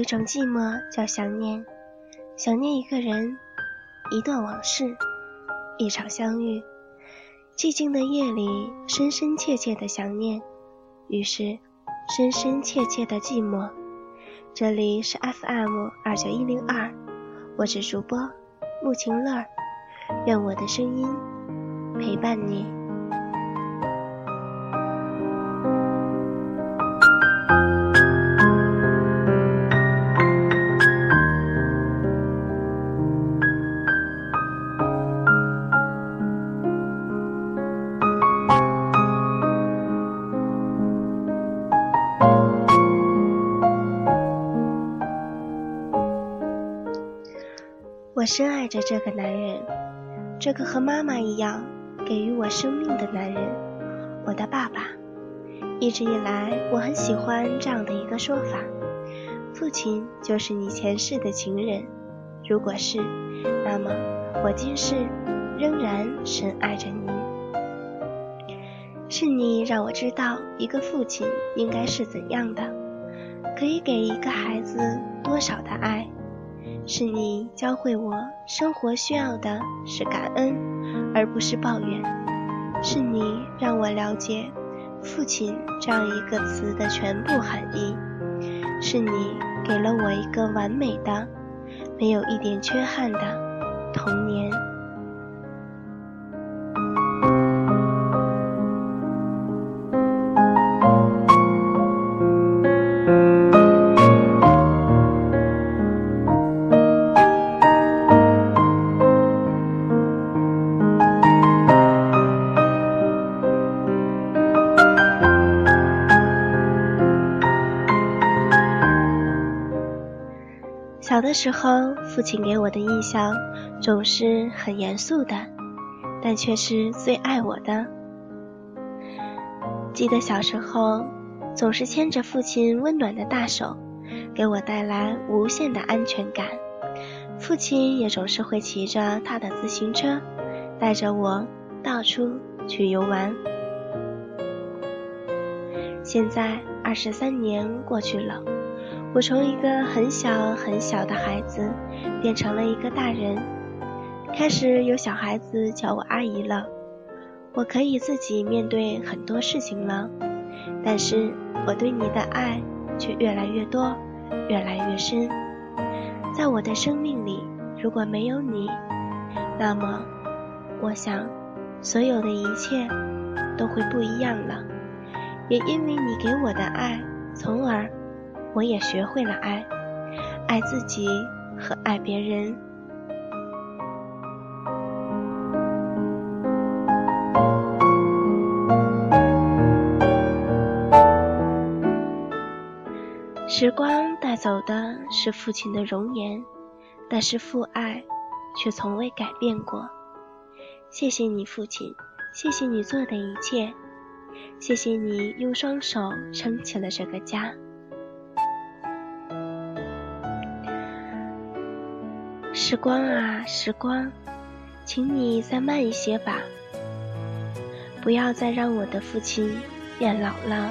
一种寂寞叫想念，想念一个人，一段往事，一场相遇。寂静的夜里，深深切切的想念，于是深深切切的寂寞。这里是 FM 二九一零二，我是主播穆晴乐，愿我的声音陪伴你。我深爱着这个男人，这个和妈妈一样给予我生命的男人，我的爸爸。一直以来，我很喜欢这样的一个说法：父亲就是你前世的情人。如果是，那么我今世仍然深爱着你。是你让我知道一个父亲应该是怎样的，可以给一个孩子多少的爱。是你教会我，生活需要的是感恩，而不是抱怨。是你让我了解“父亲”这样一个词的全部含义。是你给了我一个完美的、没有一点缺憾的童年。小的时候，父亲给我的印象总是很严肃的，但却是最爱我的。记得小时候，总是牵着父亲温暖的大手，给我带来无限的安全感。父亲也总是会骑着他的自行车，带着我到处去游玩。现在二十三年过去了。我从一个很小很小的孩子变成了一个大人，开始有小孩子叫我阿姨了。我可以自己面对很多事情了，但是我对你的爱却越来越多，越来越深。在我的生命里，如果没有你，那么我想所有的一切都会不一样了。也因为你给我的爱，从而。我也学会了爱，爱自己和爱别人。时光带走的是父亲的容颜，但是父爱却从未改变过。谢谢你，父亲，谢谢你做的一切，谢谢你用双手撑起了这个家。时光啊，时光，请你再慢一些吧，不要再让我的父亲变老了。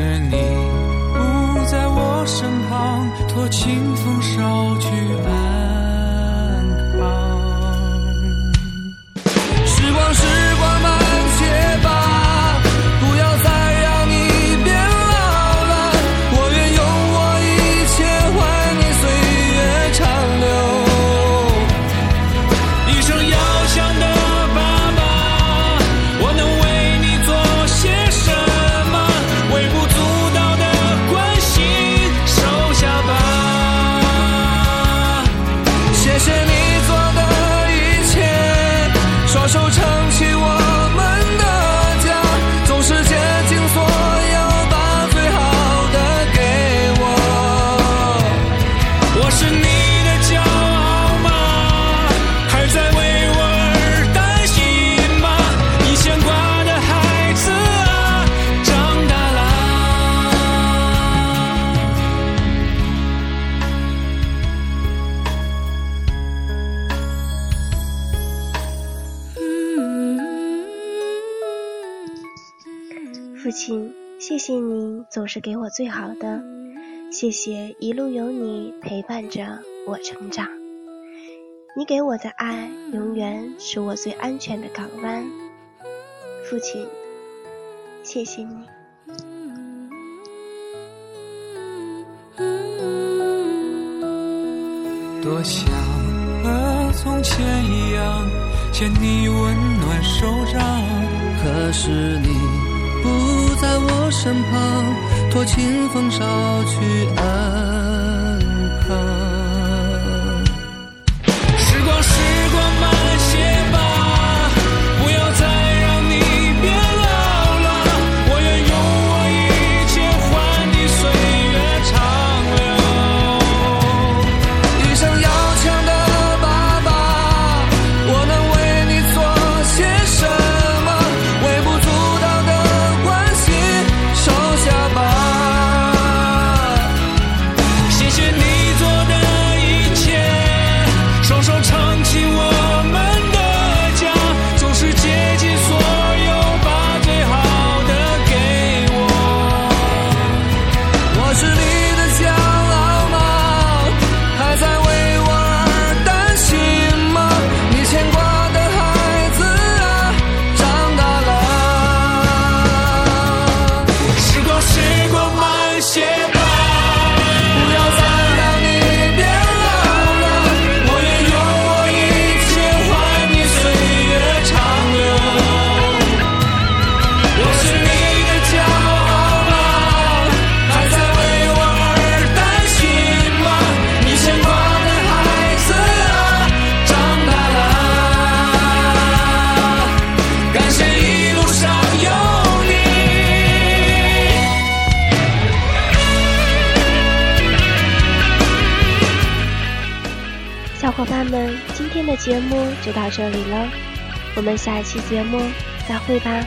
是你不在我身旁，托清风捎父亲，谢谢你总是给我最好的，谢谢一路有你陪伴着我成长。你给我的爱，永远是我最安全的港湾。父亲，谢谢你。多想和从前一样，牵你温暖手掌。可是你不在我身旁，托清风捎去安今天的节目就到这里了，我们下一期节目再会吧。